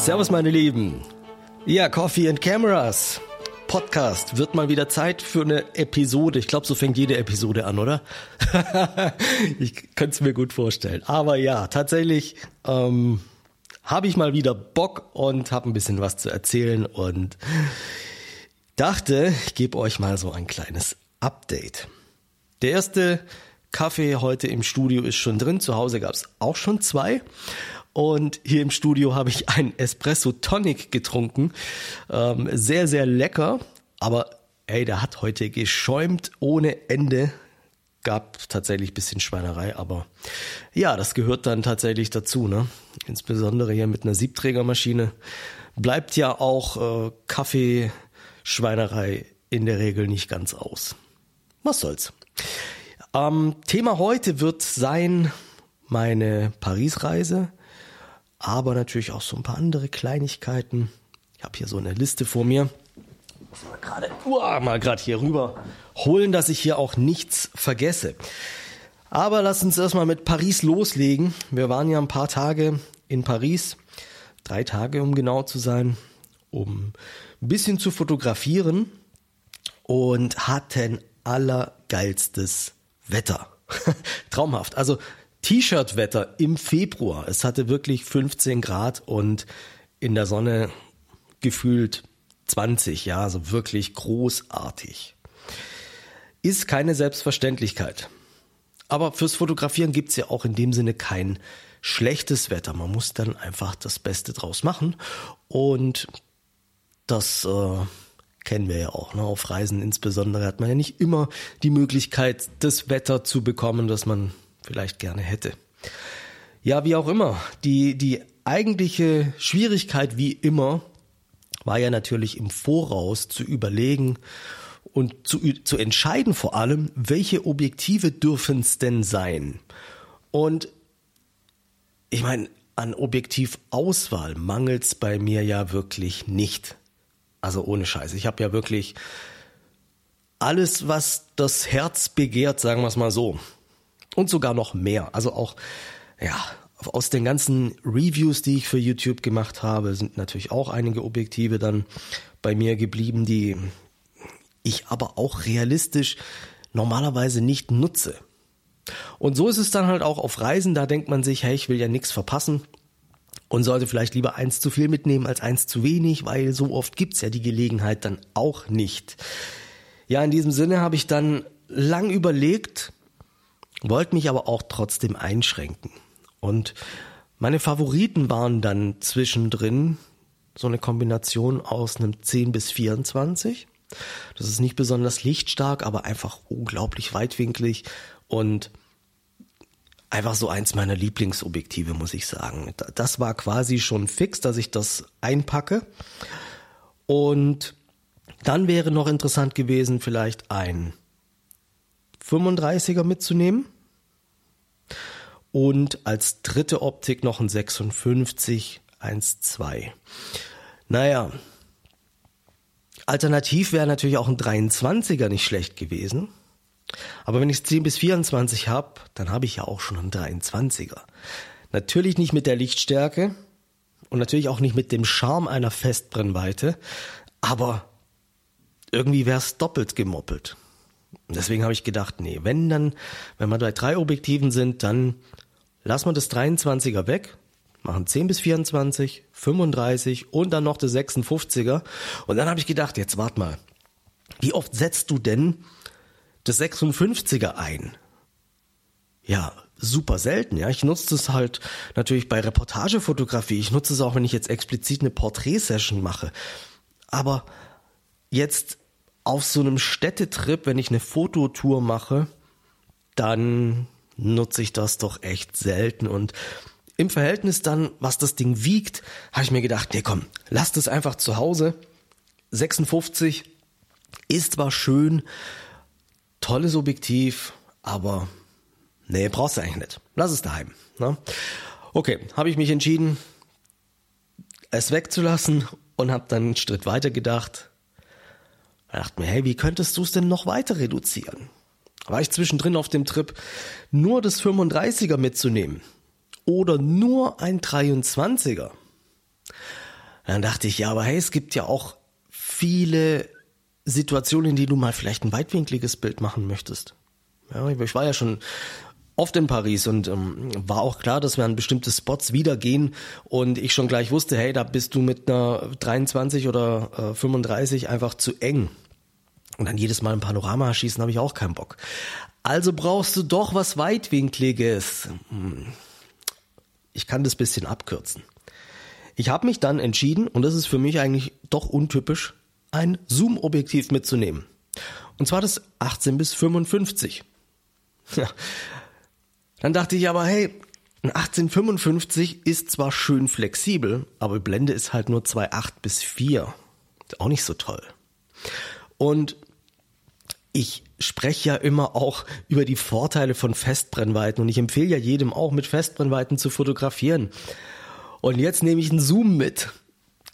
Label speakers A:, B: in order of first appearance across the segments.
A: Servus, meine Lieben. Ja, Coffee and Cameras. Podcast. Wird mal wieder Zeit für eine Episode. Ich glaube, so fängt jede Episode an, oder? ich könnte es mir gut vorstellen. Aber ja, tatsächlich ähm, habe ich mal wieder Bock und habe ein bisschen was zu erzählen und dachte, ich gebe euch mal so ein kleines Update. Der erste Kaffee heute im Studio ist schon drin. Zu Hause gab es auch schon zwei. Und hier im Studio habe ich einen Espresso Tonic getrunken. Ähm, sehr, sehr lecker. Aber ey, der hat heute geschäumt ohne Ende. Gab tatsächlich bisschen Schweinerei, aber ja, das gehört dann tatsächlich dazu. Ne? Insbesondere hier mit einer Siebträgermaschine bleibt ja auch äh, Kaffeeschweinerei in der Regel nicht ganz aus. Was soll's. Ähm, Thema heute wird sein meine Paris-Reise aber natürlich auch so ein paar andere Kleinigkeiten. Ich habe hier so eine Liste vor mir. Muss mal gerade uh, mal gerade hier rüber holen, dass ich hier auch nichts vergesse. Aber lass uns erstmal mit Paris loslegen. Wir waren ja ein paar Tage in Paris, drei Tage um genau zu sein, um ein bisschen zu fotografieren und hatten allergeilstes Wetter. Traumhaft. Also T-Shirt-Wetter im Februar. Es hatte wirklich 15 Grad und in der Sonne gefühlt 20, ja, also wirklich großartig. Ist keine Selbstverständlichkeit. Aber fürs Fotografieren gibt's ja auch in dem Sinne kein schlechtes Wetter. Man muss dann einfach das Beste draus machen. Und das äh, kennen wir ja auch. Ne? Auf Reisen insbesondere hat man ja nicht immer die Möglichkeit, das Wetter zu bekommen, das man vielleicht gerne hätte. Ja, wie auch immer. Die, die eigentliche Schwierigkeit, wie immer, war ja natürlich im Voraus zu überlegen und zu, zu entscheiden vor allem, welche Objektive dürfen es denn sein. Und ich meine, an Objektivauswahl mangelt es bei mir ja wirklich nicht. Also ohne Scheiß. Ich habe ja wirklich alles, was das Herz begehrt, sagen wir es mal so und sogar noch mehr. Also auch, ja, aus den ganzen Reviews, die ich für YouTube gemacht habe, sind natürlich auch einige Objektive dann bei mir geblieben, die ich aber auch realistisch normalerweise nicht nutze. Und so ist es dann halt auch auf Reisen, da denkt man sich, hey, ich will ja nichts verpassen und sollte vielleicht lieber eins zu viel mitnehmen als eins zu wenig, weil so oft gibt's ja die Gelegenheit dann auch nicht. Ja, in diesem Sinne habe ich dann lang überlegt, wollte mich aber auch trotzdem einschränken. Und meine Favoriten waren dann zwischendrin so eine Kombination aus einem 10 bis 24. Das ist nicht besonders lichtstark, aber einfach unglaublich weitwinklig und einfach so eins meiner Lieblingsobjektive, muss ich sagen. Das war quasi schon fix, dass ich das einpacke. Und dann wäre noch interessant gewesen, vielleicht ein 35er mitzunehmen. Und als dritte Optik noch ein 56 1.2. Naja, alternativ wäre natürlich auch ein 23er nicht schlecht gewesen. Aber wenn ich 10 bis 24 habe, dann habe ich ja auch schon einen 23er. Natürlich nicht mit der Lichtstärke und natürlich auch nicht mit dem Charme einer Festbrennweite, aber irgendwie wäre es doppelt gemoppelt. Deswegen habe ich gedacht, nee, wenn dann, wenn wir bei drei Objektiven sind, dann lassen wir das 23er weg, machen 10 bis 24, 35 und dann noch das 56er. Und dann habe ich gedacht, jetzt wart mal, wie oft setzt du denn das 56er ein? Ja, super selten, ja. Ich nutze das halt natürlich bei Reportagefotografie. Ich nutze es auch, wenn ich jetzt explizit eine Porträtsession mache. Aber jetzt auf so einem Städtetrip, wenn ich eine Fototour mache, dann nutze ich das doch echt selten und im Verhältnis dann, was das Ding wiegt, habe ich mir gedacht, nee komm, lass das einfach zu Hause. 56 ist zwar schön, tolles Objektiv, aber nee, brauchst du eigentlich nicht. Lass es daheim. Ne? Okay, habe ich mich entschieden, es wegzulassen und habe dann einen Schritt weiter gedacht, da dachte mir, hey, wie könntest du es denn noch weiter reduzieren? War ich zwischendrin auf dem Trip, nur das 35er mitzunehmen oder nur ein 23er? Dann dachte ich, ja, aber hey, es gibt ja auch viele Situationen, in denen du mal vielleicht ein weitwinkliges Bild machen möchtest. Ja, ich war ja schon oft in Paris und ähm, war auch klar, dass wir an bestimmte Spots wieder gehen und ich schon gleich wusste, hey, da bist du mit einer 23 oder äh, 35 einfach zu eng. Und dann jedes Mal ein Panorama schießen habe ich auch keinen Bock. Also brauchst du doch was weitwinkliges. Hm. Ich kann das bisschen abkürzen. Ich habe mich dann entschieden, und das ist für mich eigentlich doch untypisch, ein Zoom-Objektiv mitzunehmen. Und zwar das 18 bis 55. Ja. Dann dachte ich aber, hey, ein 1855 ist zwar schön flexibel, aber Blende ist halt nur 2,8 bis 4. Ist auch nicht so toll. Und ich spreche ja immer auch über die Vorteile von Festbrennweiten und ich empfehle ja jedem auch mit Festbrennweiten zu fotografieren. Und jetzt nehme ich einen Zoom mit.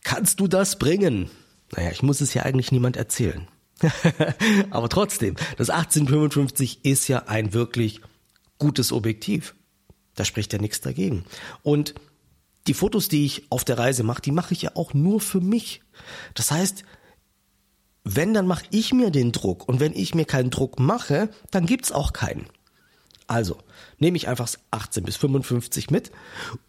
A: Kannst du das bringen? Naja, ich muss es ja eigentlich niemand erzählen. Aber trotzdem, das 1855 ist ja ein wirklich gutes Objektiv. Da spricht ja nichts dagegen. Und die Fotos, die ich auf der Reise mache, die mache ich ja auch nur für mich. Das heißt, wenn, dann mache ich mir den Druck. Und wenn ich mir keinen Druck mache, dann gibt's auch keinen. Also, nehme ich einfach das 18 bis 55 mit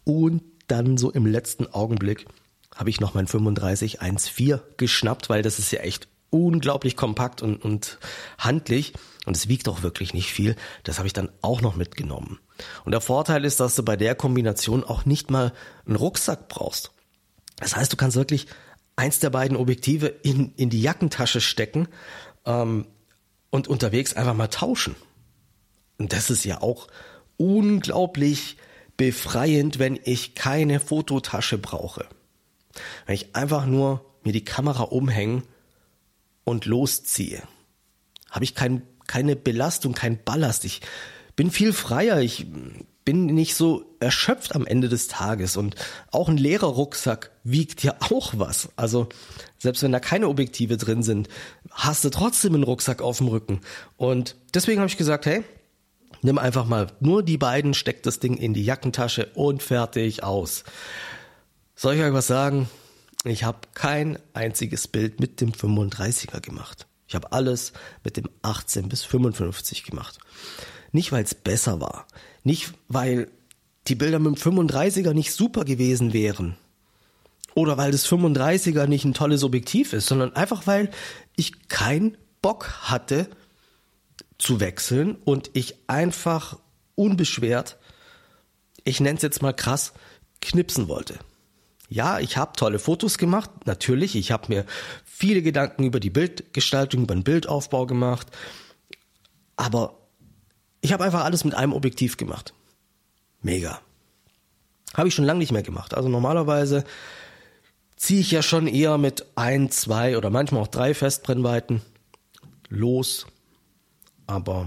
A: und dann so im letzten Augenblick habe ich noch mein 35 1.4 geschnappt, weil das ist ja echt unglaublich kompakt und, und handlich und es wiegt auch wirklich nicht viel. Das habe ich dann auch noch mitgenommen. Und der Vorteil ist, dass du bei der Kombination auch nicht mal einen Rucksack brauchst. Das heißt, du kannst wirklich eins der beiden Objektive in, in die Jackentasche stecken ähm, und unterwegs einfach mal tauschen. Und das ist ja auch unglaublich befreiend, wenn ich keine Fototasche brauche. Wenn ich einfach nur mir die Kamera umhänge und losziehe, habe ich kein, keine Belastung, kein Ballast. Ich bin viel freier. Ich bin nicht so erschöpft am Ende des Tages. Und auch ein leerer Rucksack wiegt ja auch was. Also selbst wenn da keine Objektive drin sind, hast du trotzdem einen Rucksack auf dem Rücken. Und deswegen habe ich gesagt, hey, nimm einfach mal nur die beiden, steck das Ding in die Jackentasche und fertig aus. Soll ich euch was sagen? Ich habe kein einziges Bild mit dem 35er gemacht. Ich habe alles mit dem 18 bis 55 gemacht. Nicht, weil es besser war. Nicht, weil die Bilder mit dem 35er nicht super gewesen wären. Oder weil das 35er nicht ein tolles Objektiv ist, sondern einfach, weil ich keinen Bock hatte zu wechseln und ich einfach unbeschwert, ich nenne es jetzt mal krass, knipsen wollte. Ja, ich habe tolle Fotos gemacht, natürlich. Ich habe mir viele Gedanken über die Bildgestaltung, über den Bildaufbau gemacht. Aber ich habe einfach alles mit einem Objektiv gemacht. Mega. Habe ich schon lange nicht mehr gemacht. Also normalerweise ziehe ich ja schon eher mit ein, zwei oder manchmal auch drei Festbrennweiten los. Aber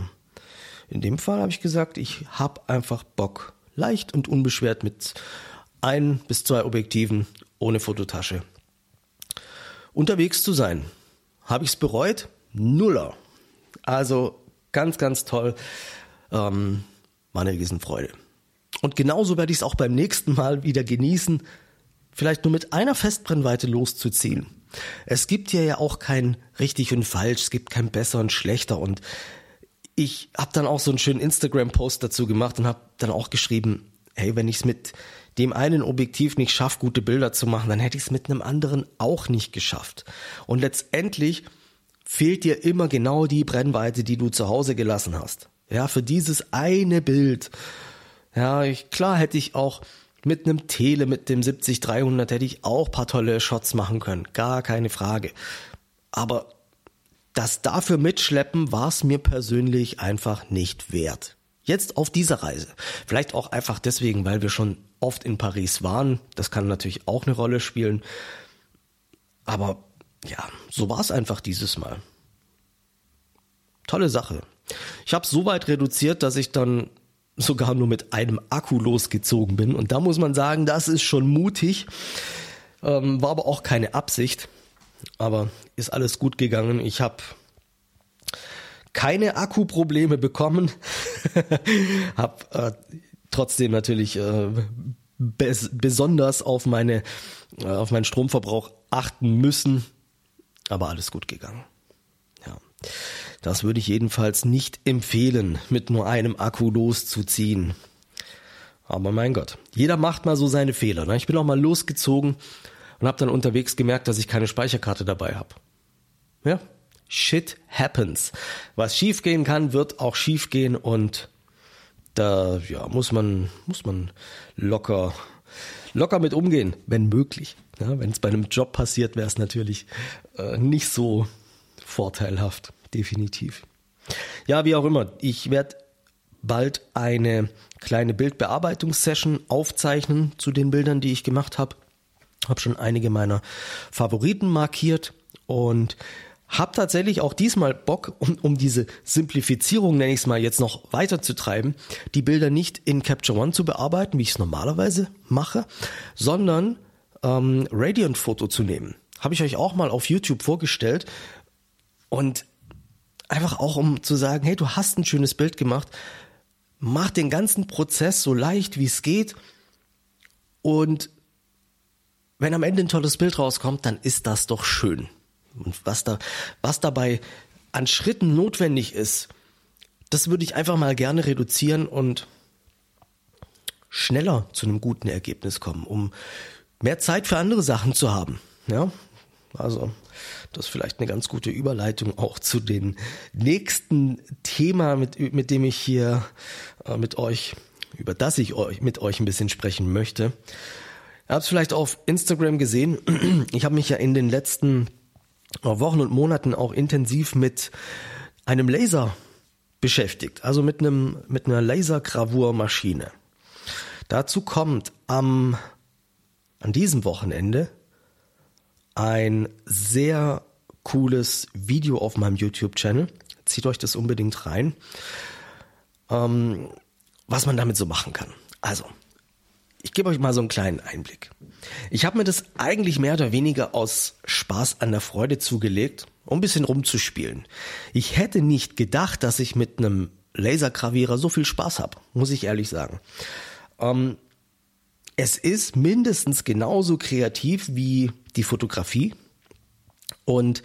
A: in dem Fall habe ich gesagt, ich habe einfach Bock, leicht und unbeschwert mit ein bis zwei Objektiven ohne Fototasche unterwegs zu sein. Habe ich es bereut? Nuller. Also ganz, ganz toll. Ähm, war eine Riesenfreude. Und genauso werde ich es auch beim nächsten Mal wieder genießen, vielleicht nur mit einer Festbrennweite loszuziehen. Es gibt hier ja auch kein richtig und falsch, es gibt kein besser und schlechter und ich habe dann auch so einen schönen Instagram-Post dazu gemacht und habe dann auch geschrieben, hey, wenn ich es mit dem einen Objektiv nicht schafft, gute Bilder zu machen, dann hätte ich es mit einem anderen auch nicht geschafft. Und letztendlich fehlt dir immer genau die Brennweite, die du zu Hause gelassen hast. Ja, für dieses eine Bild. Ja, ich, klar hätte ich auch mit einem Tele, mit dem 70-300 hätte ich auch paar tolle Shots machen können. Gar keine Frage. Aber das dafür mitschleppen war es mir persönlich einfach nicht wert. Jetzt auf dieser Reise. Vielleicht auch einfach deswegen, weil wir schon oft in Paris waren. Das kann natürlich auch eine Rolle spielen. Aber ja, so war es einfach dieses Mal. Tolle Sache. Ich habe so weit reduziert, dass ich dann sogar nur mit einem Akku losgezogen bin. Und da muss man sagen, das ist schon mutig. Ähm, war aber auch keine Absicht. Aber ist alles gut gegangen. Ich habe keine Akkuprobleme bekommen. hab äh, trotzdem natürlich äh, bes besonders auf meine, äh, auf meinen Stromverbrauch achten müssen. Aber alles gut gegangen. Ja. Das würde ich jedenfalls nicht empfehlen, mit nur einem Akku loszuziehen. Aber mein Gott, jeder macht mal so seine Fehler. Ne? Ich bin auch mal losgezogen und habe dann unterwegs gemerkt, dass ich keine Speicherkarte dabei habe. Ja, shit happens. Was schiefgehen kann, wird auch schiefgehen und da ja, muss man muss man locker locker mit umgehen, wenn möglich. Ja, wenn es bei einem Job passiert, wäre es natürlich äh, nicht so vorteilhaft, definitiv. Ja, wie auch immer, ich werde bald eine kleine Bildbearbeitungssession aufzeichnen zu den Bildern, die ich gemacht habe. Habe schon einige meiner Favoriten markiert und habe tatsächlich auch diesmal Bock, um, um diese Simplifizierung, nenne ich es mal, jetzt noch weiter zu treiben, die Bilder nicht in Capture One zu bearbeiten, wie ich es normalerweise mache, sondern ähm, Radiant-Foto zu nehmen. Habe ich euch auch mal auf YouTube vorgestellt und einfach auch um zu sagen, hey, du hast ein schönes Bild gemacht, mach den ganzen Prozess so leicht wie es geht und wenn am Ende ein tolles Bild rauskommt, dann ist das doch schön. Und was da, was dabei an Schritten notwendig ist, das würde ich einfach mal gerne reduzieren und schneller zu einem guten Ergebnis kommen, um mehr Zeit für andere Sachen zu haben. Ja, also das ist vielleicht eine ganz gute Überleitung auch zu dem nächsten Thema, mit, mit dem ich hier äh, mit euch, über das ich euch, mit euch ein bisschen sprechen möchte. Ihr habt es vielleicht auf Instagram gesehen. Ich habe mich ja in den letzten Wochen und Monaten auch intensiv mit einem Laser beschäftigt, also mit einem mit einer Lasergravurmaschine. Dazu kommt am an diesem Wochenende ein sehr cooles Video auf meinem YouTube-Channel. Zieht euch das unbedingt rein, ähm, was man damit so machen kann. Also, ich gebe euch mal so einen kleinen Einblick. Ich habe mir das eigentlich mehr oder weniger aus Spaß an der Freude zugelegt, um ein bisschen rumzuspielen. Ich hätte nicht gedacht, dass ich mit einem Lasergravierer so viel Spaß habe, muss ich ehrlich sagen. Ähm, es ist mindestens genauso kreativ wie die Fotografie und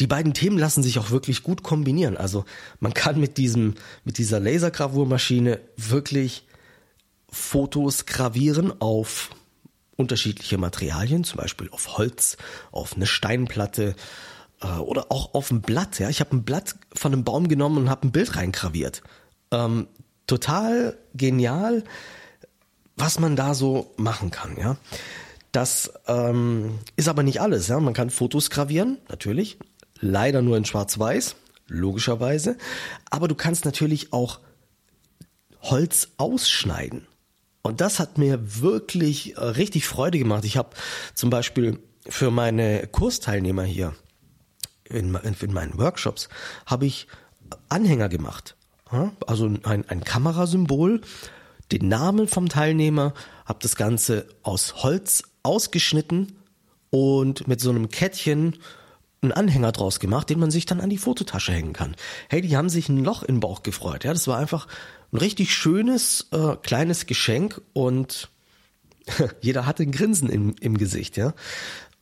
A: die beiden Themen lassen sich auch wirklich gut kombinieren. Also man kann mit diesem, mit dieser Lasergravurmaschine wirklich Fotos gravieren auf unterschiedliche Materialien, zum Beispiel auf Holz, auf eine Steinplatte äh, oder auch auf ein Blatt. Ja, ich habe ein Blatt von einem Baum genommen und habe ein Bild reingraviert. Ähm, total genial, was man da so machen kann. Ja, das ähm, ist aber nicht alles. Ja, man kann Fotos gravieren, natürlich, leider nur in Schwarz-Weiß, logischerweise. Aber du kannst natürlich auch Holz ausschneiden. Und das hat mir wirklich äh, richtig Freude gemacht. Ich habe zum Beispiel für meine Kursteilnehmer hier in, in meinen Workshops habe ich Anhänger gemacht. Also ein, ein Kamerasymbol, den Namen vom Teilnehmer, habe das Ganze aus Holz ausgeschnitten und mit so einem Kettchen einen Anhänger draus gemacht, den man sich dann an die Fototasche hängen kann. Hey, die haben sich ein Loch im Bauch gefreut. Ja, das war einfach ein richtig schönes äh, kleines Geschenk und jeder hatte ein Grinsen im, im Gesicht. Ja,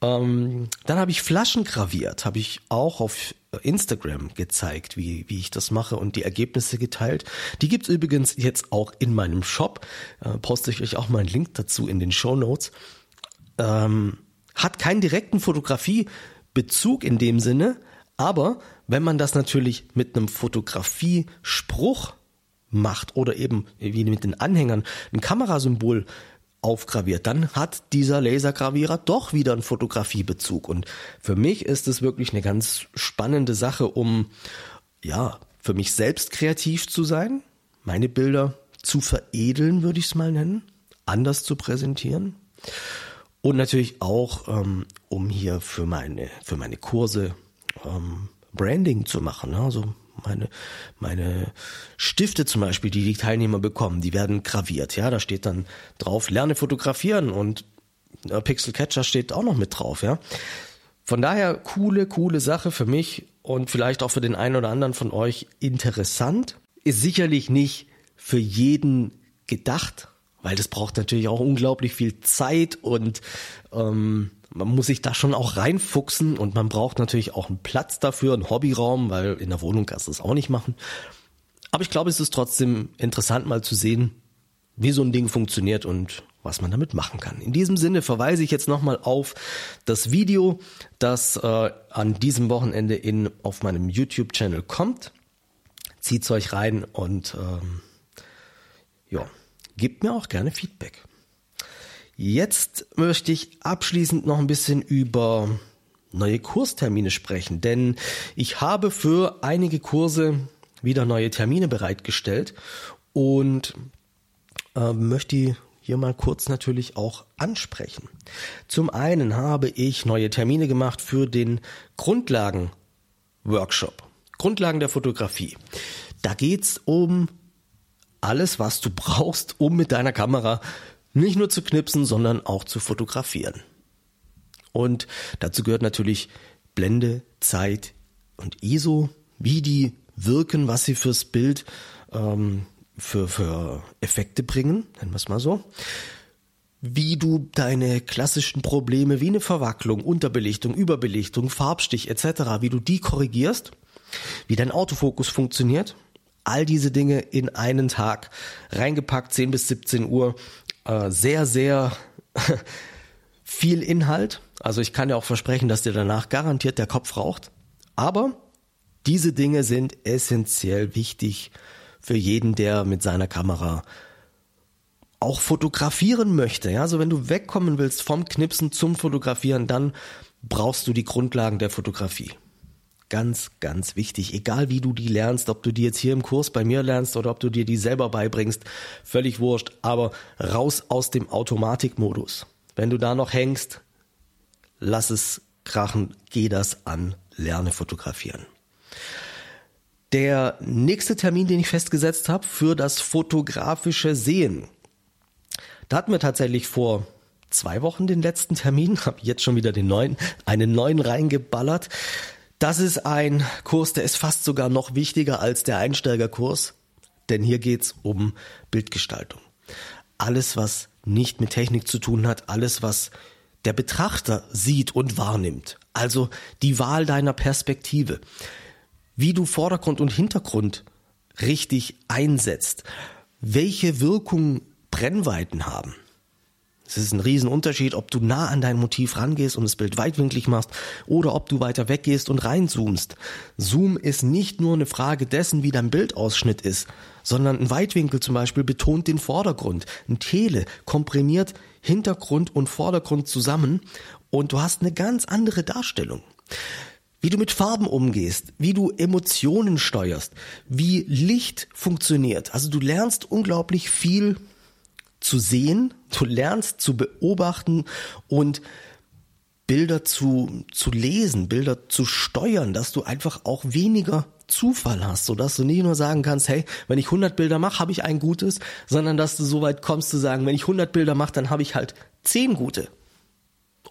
A: ähm, dann habe ich Flaschen graviert, habe ich auch auf Instagram gezeigt, wie, wie ich das mache und die Ergebnisse geteilt. Die gibt's übrigens jetzt auch in meinem Shop. Äh, poste ich euch auch mal einen Link dazu in den Show Notes. Ähm, hat keinen direkten Fotografiebezug in dem Sinne, aber wenn man das natürlich mit einem Fotografiespruch macht oder eben wie mit den Anhängern ein Kamerasymbol aufgraviert, dann hat dieser Lasergravierer doch wieder einen Fotografiebezug. Und für mich ist es wirklich eine ganz spannende Sache, um ja, für mich selbst kreativ zu sein, meine Bilder zu veredeln, würde ich es mal nennen, anders zu präsentieren. Und natürlich auch, ähm, um hier für meine, für meine Kurse ähm, Branding zu machen. Ne? Also meine, meine Stifte zum Beispiel, die die Teilnehmer bekommen, die werden graviert. Ja, da steht dann drauf, lerne fotografieren und Pixel Catcher steht auch noch mit drauf. Ja, von daher coole, coole Sache für mich und vielleicht auch für den einen oder anderen von euch interessant. Ist sicherlich nicht für jeden gedacht. Weil das braucht natürlich auch unglaublich viel Zeit und ähm, man muss sich da schon auch reinfuchsen und man braucht natürlich auch einen Platz dafür, einen Hobbyraum, weil in der Wohnung kannst du es auch nicht machen. Aber ich glaube, es ist trotzdem interessant mal zu sehen, wie so ein Ding funktioniert und was man damit machen kann. In diesem Sinne verweise ich jetzt nochmal auf das Video, das äh, an diesem Wochenende in, auf meinem YouTube-Channel kommt. Zieht's euch rein und ähm, ja, gebt mir auch gerne Feedback. Jetzt möchte ich abschließend noch ein bisschen über neue Kurstermine sprechen, denn ich habe für einige Kurse wieder neue Termine bereitgestellt und äh, möchte hier mal kurz natürlich auch ansprechen. Zum einen habe ich neue Termine gemacht für den Grundlagen-Workshop. Grundlagen der Fotografie. Da geht's um alles, was du brauchst, um mit deiner Kamera nicht nur zu knipsen, sondern auch zu fotografieren. Und dazu gehört natürlich Blende, Zeit und ISO, wie die wirken, was sie fürs Bild ähm, für, für Effekte bringen, nennen wir es mal so. Wie du deine klassischen Probleme wie eine Verwacklung, Unterbelichtung, Überbelichtung, Farbstich etc., wie du die korrigierst, wie dein Autofokus funktioniert, all diese Dinge in einen Tag reingepackt, 10 bis 17 Uhr, äh, sehr, sehr viel Inhalt. Also ich kann dir auch versprechen, dass dir danach garantiert der Kopf raucht. Aber diese Dinge sind essentiell wichtig für jeden, der mit seiner Kamera auch fotografieren möchte. Ja, also wenn du wegkommen willst vom Knipsen zum Fotografieren, dann brauchst du die Grundlagen der Fotografie. Ganz, ganz wichtig. Egal wie du die lernst, ob du die jetzt hier im Kurs bei mir lernst oder ob du dir die selber beibringst, völlig wurscht. Aber raus aus dem Automatikmodus. Wenn du da noch hängst, lass es krachen, geh das an, lerne fotografieren. Der nächste Termin, den ich festgesetzt habe für das fotografische Sehen. Da hatten wir tatsächlich vor zwei Wochen den letzten Termin, habe jetzt schon wieder den neuen, einen neuen reingeballert. Das ist ein Kurs, der ist fast sogar noch wichtiger als der Einsteigerkurs, denn hier geht's um Bildgestaltung. Alles, was nicht mit Technik zu tun hat, alles, was der Betrachter sieht und wahrnimmt. Also die Wahl deiner Perspektive wie du Vordergrund und Hintergrund richtig einsetzt, welche Wirkung Brennweiten haben. Es ist ein Riesenunterschied, ob du nah an dein Motiv rangehst und das Bild weitwinklig machst oder ob du weiter weggehst und reinzoomst. Zoom ist nicht nur eine Frage dessen, wie dein Bildausschnitt ist, sondern ein Weitwinkel zum Beispiel betont den Vordergrund. Ein Tele komprimiert Hintergrund und Vordergrund zusammen und du hast eine ganz andere Darstellung wie du mit Farben umgehst, wie du Emotionen steuerst, wie Licht funktioniert. Also du lernst unglaublich viel zu sehen, du lernst zu beobachten und Bilder zu, zu lesen, Bilder zu steuern, dass du einfach auch weniger Zufall hast, so dass du nicht nur sagen kannst, hey, wenn ich 100 Bilder mache, habe ich ein gutes, sondern dass du so weit kommst zu sagen, wenn ich 100 Bilder mache, dann habe ich halt 10 gute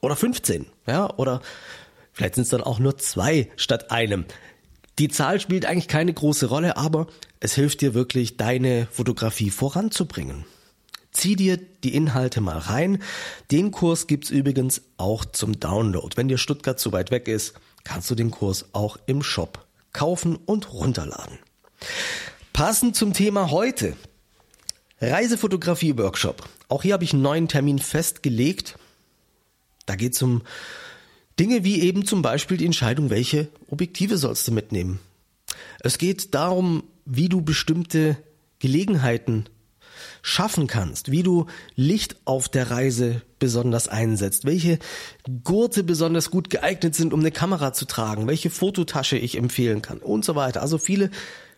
A: oder 15, ja, oder Vielleicht sind es dann auch nur zwei statt einem. Die Zahl spielt eigentlich keine große Rolle, aber es hilft dir wirklich, deine Fotografie voranzubringen. Zieh dir die Inhalte mal rein. Den Kurs gibt's übrigens auch zum Download. Wenn dir Stuttgart zu weit weg ist, kannst du den Kurs auch im Shop kaufen und runterladen. Passend zum Thema heute. Reisefotografie-Workshop. Auch hier habe ich einen neuen Termin festgelegt. Da geht es um Dinge wie eben zum Beispiel die Entscheidung, welche Objektive sollst du mitnehmen. Es geht darum, wie du bestimmte Gelegenheiten schaffen kannst, wie du Licht auf der Reise besonders einsetzt, welche Gurte besonders gut geeignet sind, um eine Kamera zu tragen, welche Fototasche ich empfehlen kann und so weiter. Also viele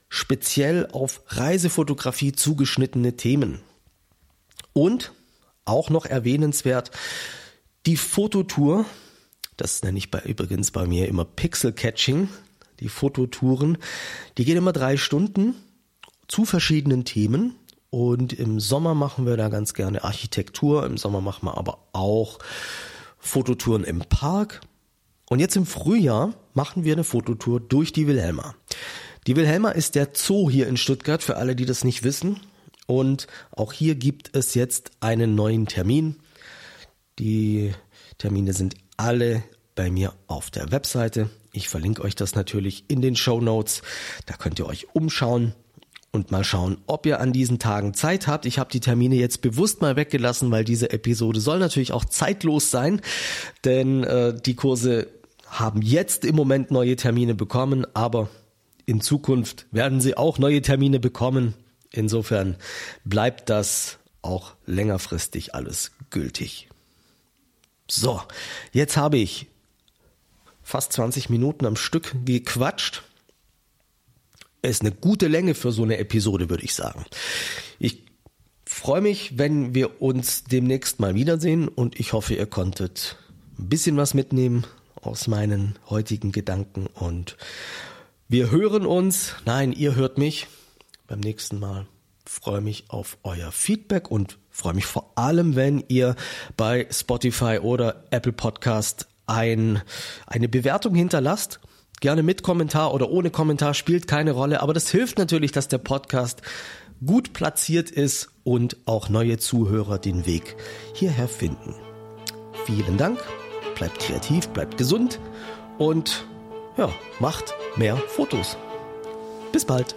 A: speziell auf Reisefotografie zugeschnittene Themen. Und auch noch erwähnenswert die Fototour das nenne ich bei, übrigens bei mir immer Pixel Catching, die Fototouren. Die gehen immer drei Stunden zu verschiedenen Themen. Und im Sommer machen wir da ganz gerne Architektur. Im Sommer machen wir aber auch Fototouren im Park. Und jetzt im Frühjahr machen wir eine Fototour durch die Wilhelma. Die Wilhelma ist der Zoo hier in Stuttgart, für alle, die das nicht wissen. Und auch hier gibt es jetzt einen neuen Termin. Die Termine sind alle bei mir auf der Webseite. Ich verlinke euch das natürlich in den Show Notes. Da könnt ihr euch umschauen und mal schauen, ob ihr an diesen Tagen Zeit habt. Ich habe die Termine jetzt bewusst mal weggelassen, weil diese Episode soll natürlich auch zeitlos sein, denn äh, die Kurse haben jetzt im Moment neue Termine bekommen, aber in Zukunft werden sie auch neue Termine bekommen. Insofern bleibt das auch längerfristig alles gültig. So, jetzt habe ich fast 20 Minuten am Stück gequatscht ist eine gute Länge für so eine Episode, würde ich sagen. Ich freue mich, wenn wir uns demnächst mal wiedersehen und ich hoffe, ihr konntet ein bisschen was mitnehmen aus meinen heutigen Gedanken und wir hören uns, nein, ihr hört mich beim nächsten Mal. Freue mich auf euer Feedback und freue mich vor allem, wenn ihr bei Spotify oder Apple Podcast ein, eine Bewertung hinterlasst Gerne mit Kommentar oder ohne Kommentar spielt keine Rolle, aber das hilft natürlich, dass der Podcast gut platziert ist und auch neue Zuhörer den Weg hierher finden. Vielen Dank, bleibt kreativ, bleibt gesund und ja, macht mehr Fotos. Bis bald.